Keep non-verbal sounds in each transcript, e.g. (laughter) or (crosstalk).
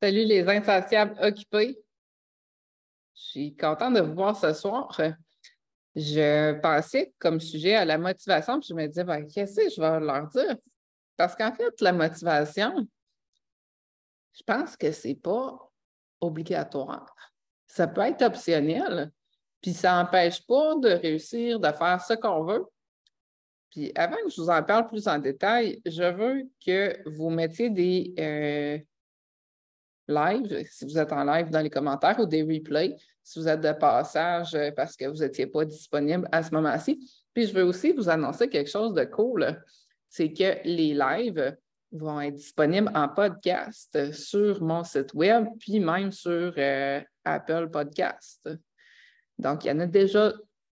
Salut les insatiables occupés. Je suis contente de vous voir ce soir. Je pensais comme sujet à la motivation, puis je me disais, ben, qu'est-ce que je vais leur dire? Parce qu'en fait, la motivation, je pense que ce n'est pas obligatoire. Ça peut être optionnel, puis ça n'empêche pas de réussir, de faire ce qu'on veut. Puis avant que je vous en parle plus en détail, je veux que vous mettiez des, euh, live, si vous êtes en live dans les commentaires ou des replays, si vous êtes de passage euh, parce que vous n'étiez pas disponible à ce moment-ci. Puis je veux aussi vous annoncer quelque chose de cool, c'est que les lives vont être disponibles en podcast sur mon site web, puis même sur euh, Apple Podcast. Donc, il y en a déjà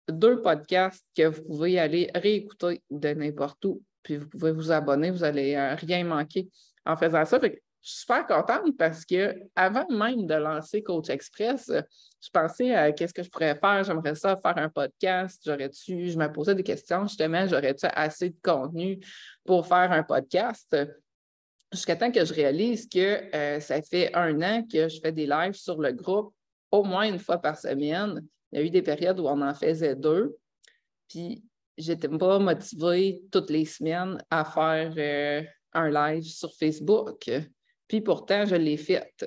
deux podcasts que vous pouvez aller réécouter de n'importe où, puis vous pouvez vous abonner, vous n'allez euh, rien manquer en faisant ça. Je suis super contente parce que avant même de lancer Coach Express, je pensais à qu'est-ce que je pourrais faire. J'aimerais ça faire un podcast. J'aurais-tu, je me posais des questions justement, j'aurais-tu assez de contenu pour faire un podcast? Jusqu'à temps que je réalise que euh, ça fait un an que je fais des lives sur le groupe au moins une fois par semaine. Il y a eu des périodes où on en faisait deux. Puis, j'étais pas motivée toutes les semaines à faire euh, un live sur Facebook. Puis pourtant, je l'ai faite.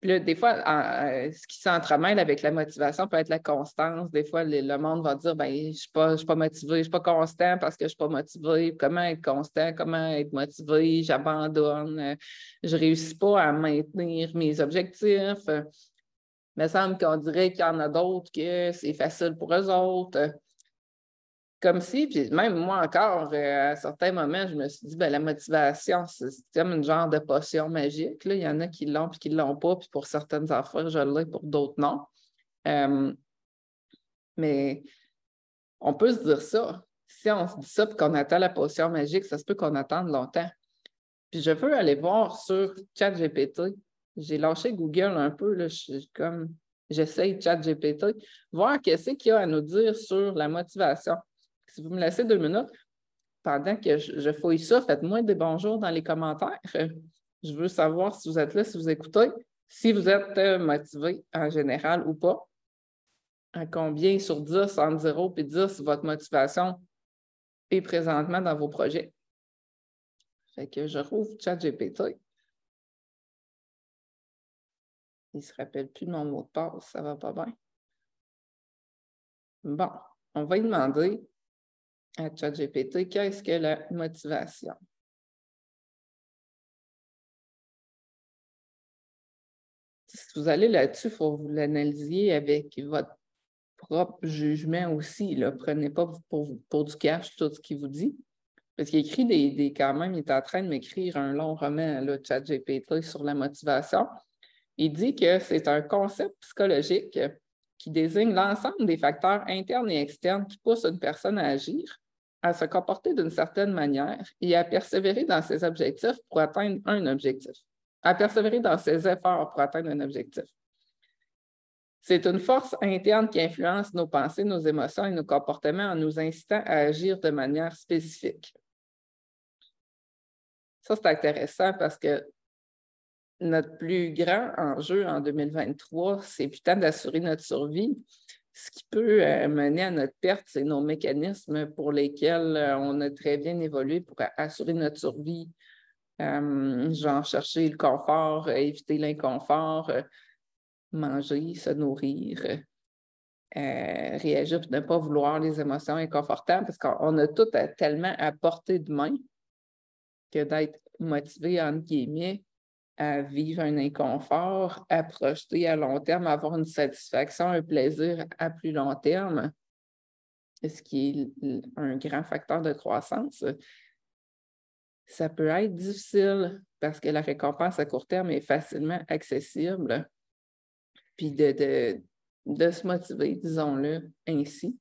Puis là, des fois, euh, ce qui s'entremêle avec la motivation peut être la constance. Des fois, le, monde va dire ben, Je ne suis, pas, motivé, je ne suis pas constant parce que je ne suis pas motivé. Comment être constant? Comment être motivé? J'abandonne. Je ne réussis pas à maintenir mes objectifs. Il me semble qu'on dirait qu'il y en a d'autres que c'est facile pour eux autres. Comme si, puis même moi encore, euh, à certains moments, je me suis dit, ben, la motivation, c'est comme une genre de potion magique. Là. Il y en a qui l'ont puis qui ne l'ont pas, puis pour certaines affaires, je l'ai, pour d'autres, non. Euh, mais on peut se dire ça. Si on se dit ça et qu'on attend la potion magique, ça se peut qu'on attende longtemps. Puis je veux aller voir sur ChatGPT. J'ai lâché Google un peu, là, je, comme j'essaye ChatGPT, voir qu'est-ce qu'il y a à nous dire sur la motivation. Si vous me laissez deux minutes, pendant que je, fouille ça, faites-moi des bonjours dans les commentaires. (laughs) Je veux savoir si vous êtes là, si vous écoutez, si vous êtes euh, motivé en général ou pas. À combien sur 10, en 0 puis 10, votre motivation est présentement dans vos projets? Fait que je rouvre ChatGPT. Il ne se rappelle plus de mon mot de passe, ça va pas bien. Bon, on va lui demander à ChatGPT, qu'est-ce que la motivation? Si vous allez là-dessus, il faut que vous l'analysiez avec votre propre jugement aussi. Ne Prenez pas pour, du cash tout ce qu'il vous dit. Parce qu'il écrit des, des, quand même, il est en train de m'écrire un long roman, le ChatGPT, sur la motivation. Il dit que c'est un concept psychologique qui désigne l'ensemble des facteurs internes et externes qui poussent une personne à agir, à se comporter d'une certaine manière et à persévérer dans ses objectifs pour atteindre un objectif, à persévérer dans ses efforts pour atteindre un objectif. C'est une force interne qui influence nos pensées, nos émotions et nos comportements en nous incitant à agir de manière spécifique. Ça, c'est intéressant parce que notre plus grand enjeu en 2023, c'est putain d'assurer notre survie. Ce qui peut euh, mener à notre perte, c'est nos mécanismes pour lesquels euh, on a très bien évolué pour assurer notre survie. Euh, genre chercher le confort, éviter l'inconfort, manger, se nourrir, réagir pour ne pas vouloir les émotions inconfortables parce qu'on a tout tellement à portée de main que d'être motivé, entre guillemets, à vivre un inconfort, à projeter à long terme, avoir une satisfaction, un plaisir à plus long terme, ce qui est un grand facteur de croissance, ça peut être difficile parce que la récompense à court terme est facilement accessible. Puis de, de, de se motiver, disons-le ainsi,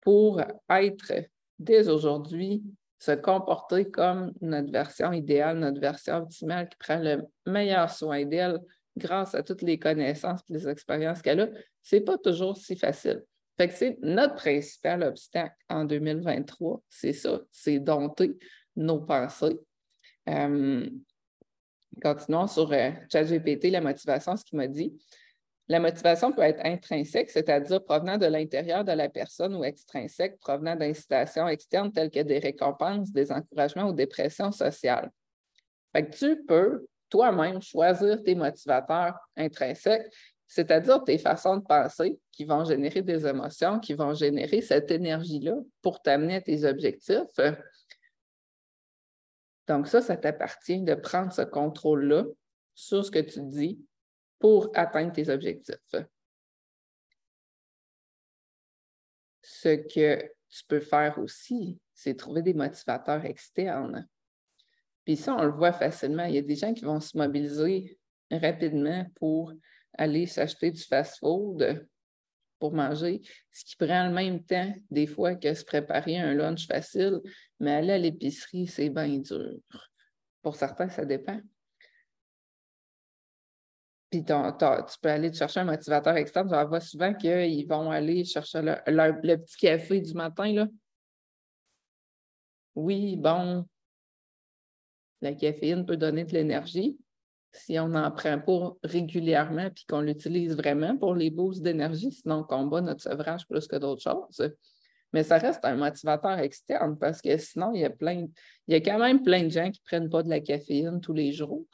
pour être dès aujourd'hui se comporter comme notre version idéale, notre version optimale qui prend le meilleur soin d'elle grâce à toutes les connaissances et les expériences qu'elle a, ce n'est pas toujours si facile. Fait que c'est notre principal obstacle en 2023, c'est ça, c'est dompter nos pensées. Euh, Continuons sur euh, ChatGPT, la motivation, ce qu'il m'a dit. La motivation peut être intrinsèque, c'est-à-dire provenant de l'intérieur de la personne ou extrinsèque, provenant d'incitations externes telles que des récompenses, des encouragements ou des pressions sociales. Tu peux toi-même choisir tes motivateurs intrinsèques, c'est-à-dire tes façons de penser qui vont générer des émotions, qui vont générer cette énergie-là pour t'amener à tes objectifs. Donc ça, ça t'appartient de prendre ce contrôle-là sur ce que tu dis pour atteindre tes objectifs. Ce que tu peux faire aussi, c'est trouver des motivateurs externes. Puis ça, on le voit facilement. Il y a des gens qui vont se mobiliser rapidement pour aller s'acheter du fast-food pour manger, ce qui prend le même temps des fois que se préparer un lunch facile, mais aller à l'épicerie, c'est bien dur. Pour certains, ça dépend. Puis tu peux aller te chercher un motivateur externe. Tu vas souvent qu'ils vont aller chercher le petit café du matin. Là. Oui, bon, la caféine peut donner de l'énergie si on n'en prend pas régulièrement puis qu'on l'utilise vraiment pour les boosts d'énergie, sinon on combat notre sevrage plus que d'autres choses. Mais ça reste un motivateur externe parce que sinon, il y a plein, il y a quand même plein de gens qui ne prennent pas de la caféine tous les jours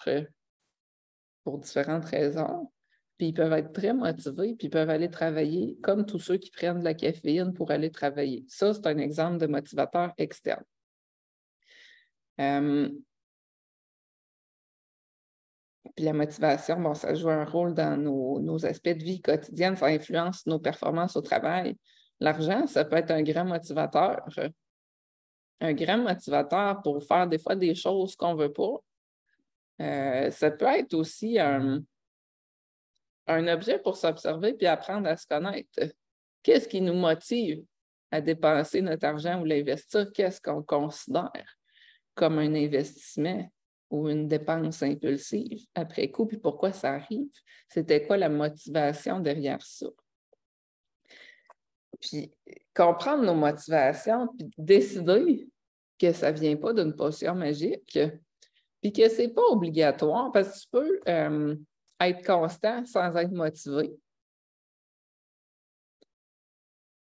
pour différentes raisons. Puis ils peuvent être très motivés, puis ils peuvent aller travailler comme tous ceux qui prennent de la caféine pour aller travailler. Ça, c'est un exemple de motivateur externe. Euh, puis la motivation, bon, ça joue un rôle dans nos, nos, aspects de vie quotidienne, ça influence nos performances au travail. L'argent, ça peut être un grand motivateur. Un grand motivateur pour faire des fois des choses qu'on ne veut pas. Euh, ça peut être aussi un, objet pour s'observer puis apprendre à se connaître. Qu'est-ce qui nous motive à dépenser notre argent ou l'investir? Qu'est-ce qu'on considère comme un investissement ou une dépense impulsive après coup? Puis pourquoi ça arrive? C'était quoi la motivation derrière ça? Puis comprendre nos motivations, puis décider que ça ne vient pas d'une potion magique, puis que ce n'est pas obligatoire parce que tu peux euh, être constant sans être motivé.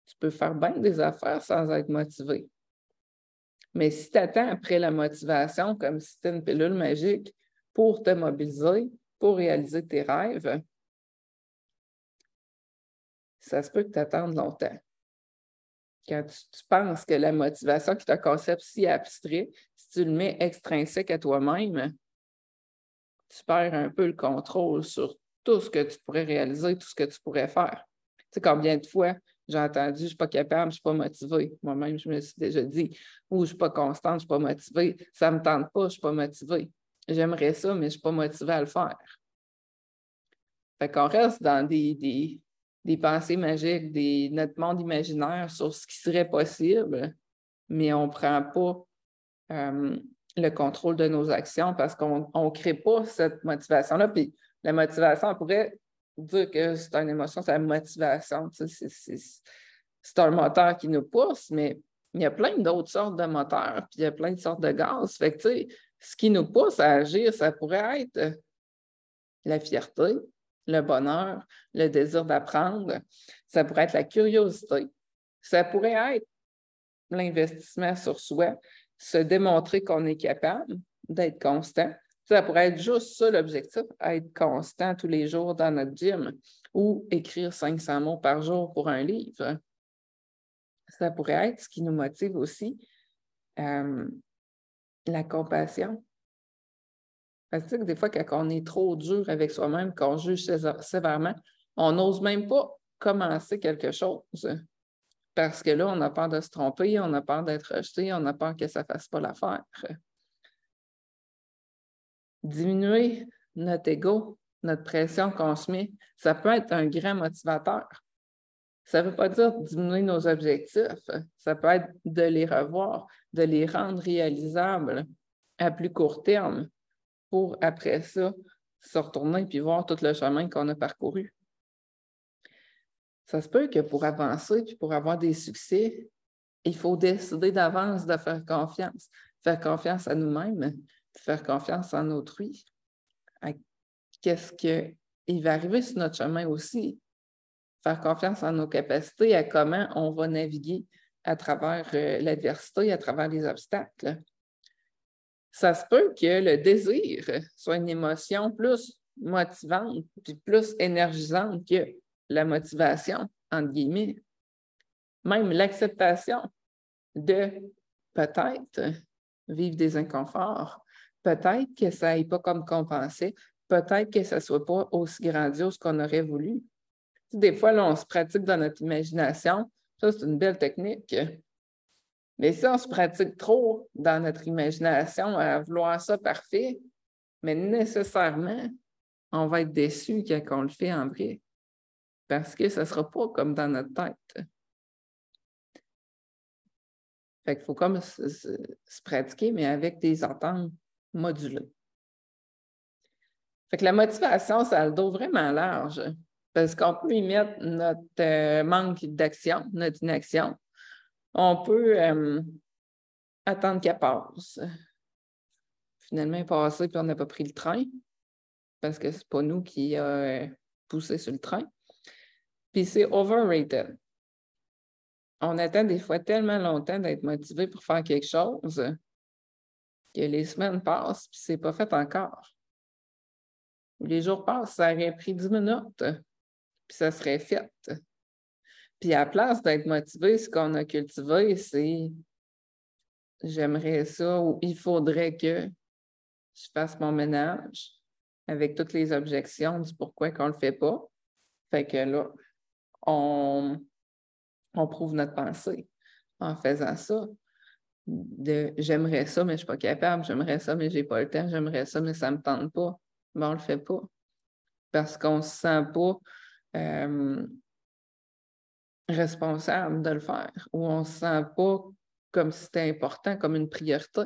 Tu peux faire bien des affaires sans être motivé. Mais si tu attends après la motivation comme si c'était une pilule magique pour te mobiliser, pour réaliser tes rêves, ça se peut que tu attendes longtemps quand tu, penses que la motivation, qui est un concept si abstrait, si tu le mets extrinsèque à toi-même, tu perds un peu le contrôle sur tout ce que tu pourrais réaliser, tout ce que tu pourrais faire. Tu sais, combien de fois j'ai entendu, je ne suis pas capable, je ne suis pas motivée. Moi-même, je me suis déjà dit, ou je ne suis pas constante, je ne suis pas motivée. Ça ne me tente pas, je ne suis pas motivée. J'aimerais ça, mais je ne suis pas motivée à le faire. Fait qu'on reste dans des, des, des pensées magiques, des, notre monde imaginaire sur ce qui serait possible, mais on ne prend pas euh, le contrôle de nos actions parce qu'on ne crée pas cette motivation-là. La motivation, on pourrait dire que c'est une émotion, c'est la motivation. c'est un moteur qui nous pousse, mais il y a plein d'autres sortes de moteurs, puis il y a plein de sortes de gaz. Fait ce qui nous pousse à agir, ça pourrait être la fierté, le bonheur, le désir d'apprendre. Ça pourrait être la curiosité. Ça pourrait être l'investissement sur soi, se démontrer qu'on est capable d'être constant. Ça pourrait être juste ça l'objectif, être constant tous les jours dans notre gym ou écrire 500 mots par jour pour un livre. Ça pourrait être ce qui nous motive aussi, euh, la compassion. Parce que des fois, quand on est trop dur avec soi-même, qu'on juge sévèrement, on n'ose même pas commencer quelque chose. Parce que là, on a peur de se tromper, on a peur d'être rejeté, on a peur que ça ne fasse pas l'affaire. Diminuer notre ego, notre pression qu'on se met, ça peut être un grand motivateur. Ça ne veut pas dire diminuer nos objectifs, ça peut être de les revoir, de les rendre réalisables à plus court terme pour après ça se retourner et voir tout le chemin qu'on a parcouru. Ça se peut que pour avancer puis pour avoir des succès, il faut décider d'avance de faire confiance, faire confiance à nous-mêmes, faire confiance en autrui. qu'est-ce qui va arriver sur notre chemin aussi? Faire confiance en nos capacités, à comment on va naviguer à travers euh, l'adversité, à travers les obstacles. Ça se peut que le désir soit une émotion plus motivante puis plus énergisante que la motivation, entre guillemets. Même l'acceptation de peut-être vivre des inconforts, peut-être que ça n'aille pas comme qu'on pensait, peut-être que ça ne soit pas aussi grandiose qu'on aurait voulu. Des fois, là, on se pratique dans notre imagination. Ça, c'est une belle technique. Mais si on se pratique trop dans notre imagination à vouloir ça parfait, mais nécessairement, on va être déçu quand on le fait en vrai. Parce que ça ne sera pas comme dans notre tête. Fait qu'il faut comme se, pratiquer, mais avec des ententes modulées. Fait que la motivation, ça a le dos vraiment large parce qu'on peut y mettre notre euh, manque d'action, notre inaction. On peut euh, attendre qu'elle passe. Finalement, elle est passée puis on n'a pas pris le train parce que ce n'est pas nous qui a euh, poussé sur le train. Puis c'est overrated on attend des fois tellement longtemps d'être motivé pour faire quelque chose que les semaines passent puis c'est pas fait encore. Les jours passent, ça aurait pris dix minutes, puis ça serait fait. Puis à la place d'être motivé, ce qu'on a cultivé, c'est j'aimerais ça ou il faudrait que je fasse mon ménage avec toutes les objections du pourquoi qu'on ne le fait pas. Fait que là, on, on prouve notre pensée en faisant ça. De j'aimerais ça, mais je ne suis pas capable, j'aimerais ça, mais je n'ai pas le temps, j'aimerais ça, mais ça ne me tente pas. Mais on ne le fait pas. Parce qu'on ne se sent pas euh, responsable de le faire ou on ne se sent pas comme si c'était important, comme une priorité.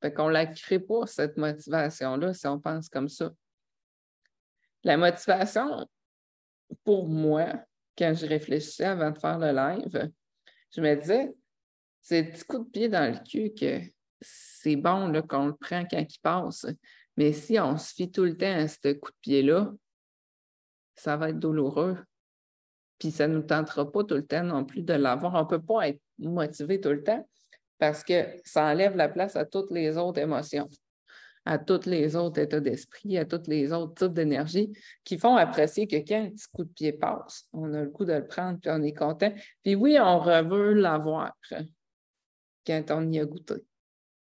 Fait qu'on ne la crée pas, cette motivation-là, si on pense comme ça. La motivation, pour moi, quand je réfléchissais avant de faire le live, je me disais, c'est petit coup de pied dans le cul que c'est bon qu'on le prend quand il passe. Mais si on se fie tout le temps à ce coup de pied-là, ça va être douloureux. Puis ça ne nous tentera pas tout le temps non plus de l'avoir. On ne peut pas être motivé tout le temps parce que ça enlève la place à toutes les autres émotions à tous les autres états d'esprit, à tous les autres types d'énergie qui font apprécier que quand un petit coup de pied passe, on a le coup de le prendre, puis on est content. Puis oui, on veut l'avoir quand on y a goûté.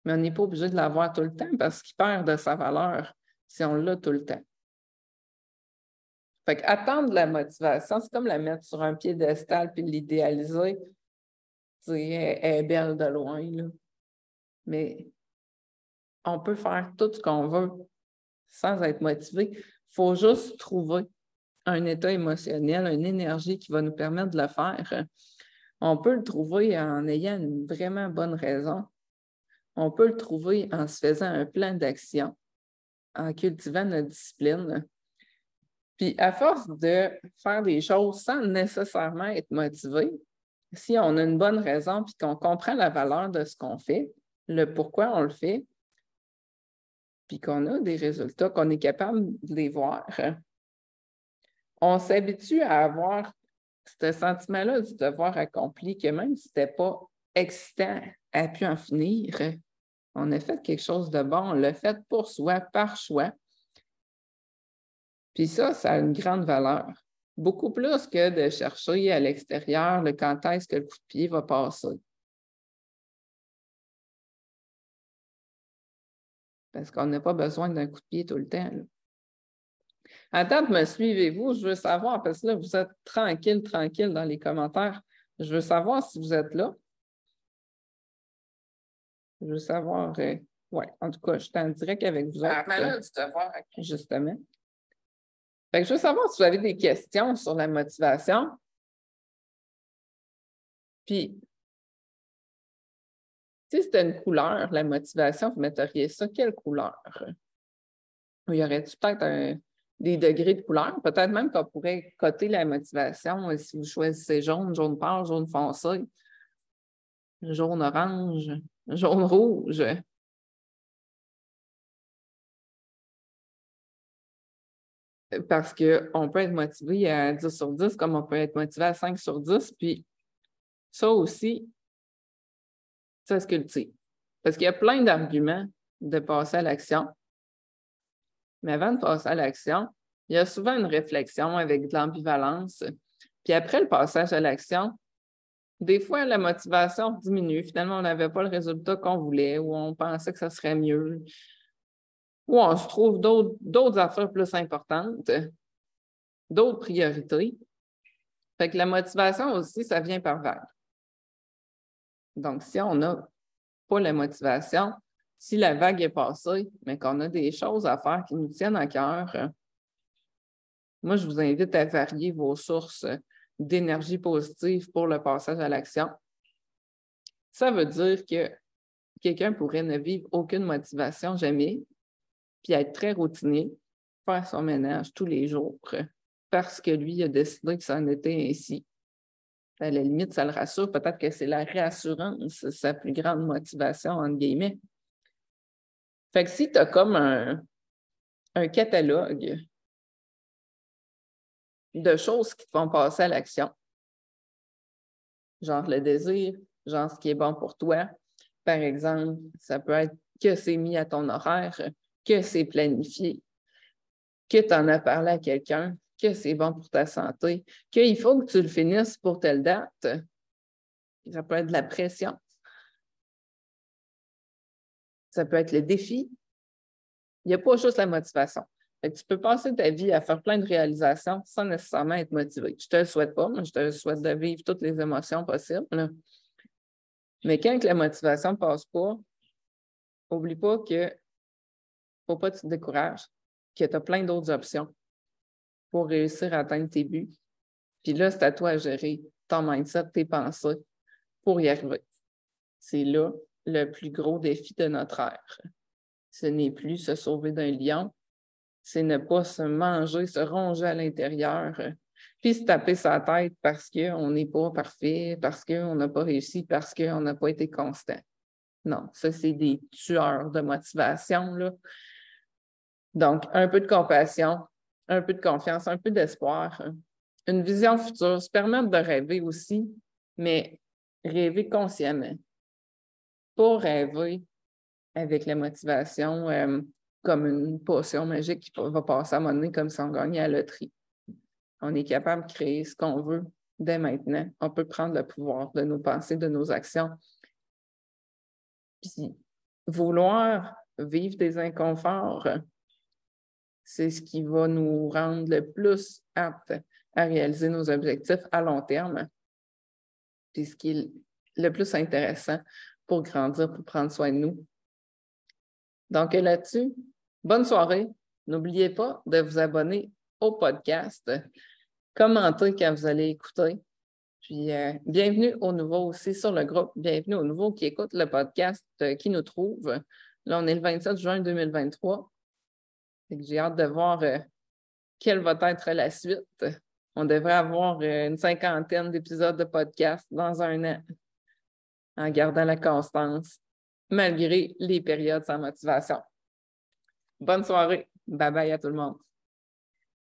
Mais on n'est pas obligé de l'avoir tout le temps parce qu'il perd de sa valeur si on l'a tout le temps. Fait attendre la motivation, c'est comme la mettre sur un piédestal puis l'idéaliser. Elle est belle de loin, là. Mais on peut faire tout ce qu'on veut sans être motivé. Il faut juste trouver un état émotionnel, une énergie qui va nous permettre de le faire. On peut le trouver en ayant une vraiment bonne raison. On peut le trouver en se faisant un plan d'action, en cultivant notre discipline. Puis, à force de faire des choses sans nécessairement être motivé, si on a une bonne raison puis qu'on comprend la valeur de ce qu'on fait, le pourquoi on le fait, puis qu'on a des résultats, qu'on est capable de les voir, on s'habitue à avoir ce sentiment-là du devoir accompli, que même si ce n'était pas excitant à pu en finir, on a fait quelque chose de bon, on l'a fait pour soi, par choix. Puis ça, ça a une grande valeur. Beaucoup plus que de chercher à l'extérieur le quand est-ce que le coup de pied va passer. parce qu'on n'a pas besoin d'un coup de pied tout le temps. Attends, me suivez-vous? Je veux savoir, parce que là, vous êtes tranquille, tranquille dans les commentaires. Je veux savoir si vous êtes là. Je veux savoir. Euh, oui, en tout cas, je suis en direct avec vous autres. Ah, du Justement. Je veux savoir si vous avez des questions sur la motivation. Puis, si c'était une couleur, la motivation, vous metteriez ça, quelle couleur? Il y aurait peut-être des degrés de couleur? Peut-être même qu'on pourrait coter la motivation euh, si vous choisissez jaune, jaune pâle, jaune foncé, jaune orange, jaune rouge. Parce qu'on peut être motivé à 10 sur 10 comme on peut être motivé à 5 sur 10. Puis ça aussi, ça se cultive. Parce qu'il y a plein d'arguments de passer à l'action. Mais avant de passer à l'action, il y a souvent une réflexion avec de l'ambivalence. Puis après le passage à l'action, des fois, la motivation diminue. Finalement, on n'avait pas le résultat qu'on voulait ou on pensait que ça serait mieux ou on se trouve d'autres affaires plus importantes, d'autres priorités. Fait que la motivation aussi, ça vient par vague. Donc, si on n'a pas la motivation, si la vague est passée, mais qu'on a des choses à faire qui nous tiennent à cœur, moi, je vous invite à varier vos sources d'énergie positive pour le passage à l'action. Ça veut dire que quelqu'un pourrait ne vivre aucune motivation jamais, puis être très routinier, faire son ménage tous les jours parce que lui a décidé que ça en était ainsi. À la limite, ça le rassure. Peut-être que c'est la réassurance, sa plus grande motivation, entre guillemets. Fait que si tu as comme un, un catalogue de choses qui te font passer à l'action, genre le désir, genre ce qui est bon pour toi, par exemple, ça peut être que c'est mis à ton horaire, que c'est planifié, que tu en as parlé à quelqu'un, que c'est bon pour ta santé, qu'il faut que tu le finisses pour telle date. Ça peut être de la pression. Ça peut être le défi. Il n'y a pas juste la motivation. tu peux passer ta vie à faire plein de réalisations sans nécessairement être motivé. Je ne te le souhaite pas, mais je te souhaite de vivre toutes les émotions possibles. Mais quand la motivation ne passe pas, n'oublie pas que faut pas que tu te décourages, que tu as plein d'autres options pour réussir à atteindre tes buts. Puis là, c'est à toi à gérer ton mindset, tes pensées pour y arriver. C'est là le plus gros défi de notre ère. Ce n'est plus se sauver d'un lion, c'est ne pas se manger, se ronger à l'intérieur, puis se taper sa tête parce qu'on n'est pas parfait, parce qu'on n'a pas réussi, parce qu'on n'a pas été constant. Non, ça, c'est des tueurs de motivation. Là. Donc, un peu de compassion, un peu de confiance, un peu d'espoir, une vision future, se permettre de rêver aussi, mais rêver consciemment. Pas rêver avec la motivation euh, comme une potion magique qui va passer à moment donné comme si on gagnait à la loterie. On est capable de créer ce qu'on veut dès maintenant. On peut prendre le pouvoir de nos pensées, de nos actions. Puis, vouloir vivre des inconforts, c'est ce qui va nous rendre le plus aptes à réaliser nos objectifs à long terme. C'est ce qui est le plus intéressant pour grandir, pour prendre soin de nous. Donc là-dessus, bonne soirée. N'oubliez pas de vous abonner au podcast, commentez quand vous allez écouter. Puis euh, bienvenue au nouveau aussi sur le groupe. Bienvenue aux nouveaux qui écoutent le podcast, euh, qui nous trouvent. Là, on est le 27 juin 2023. J'ai hâte de voir euh, quelle va être la suite. On devrait avoir euh, une cinquantaine d'épisodes de podcast dans un an en gardant la constance, malgré les périodes sans motivation. Bonne soirée. Bye bye à tout le monde.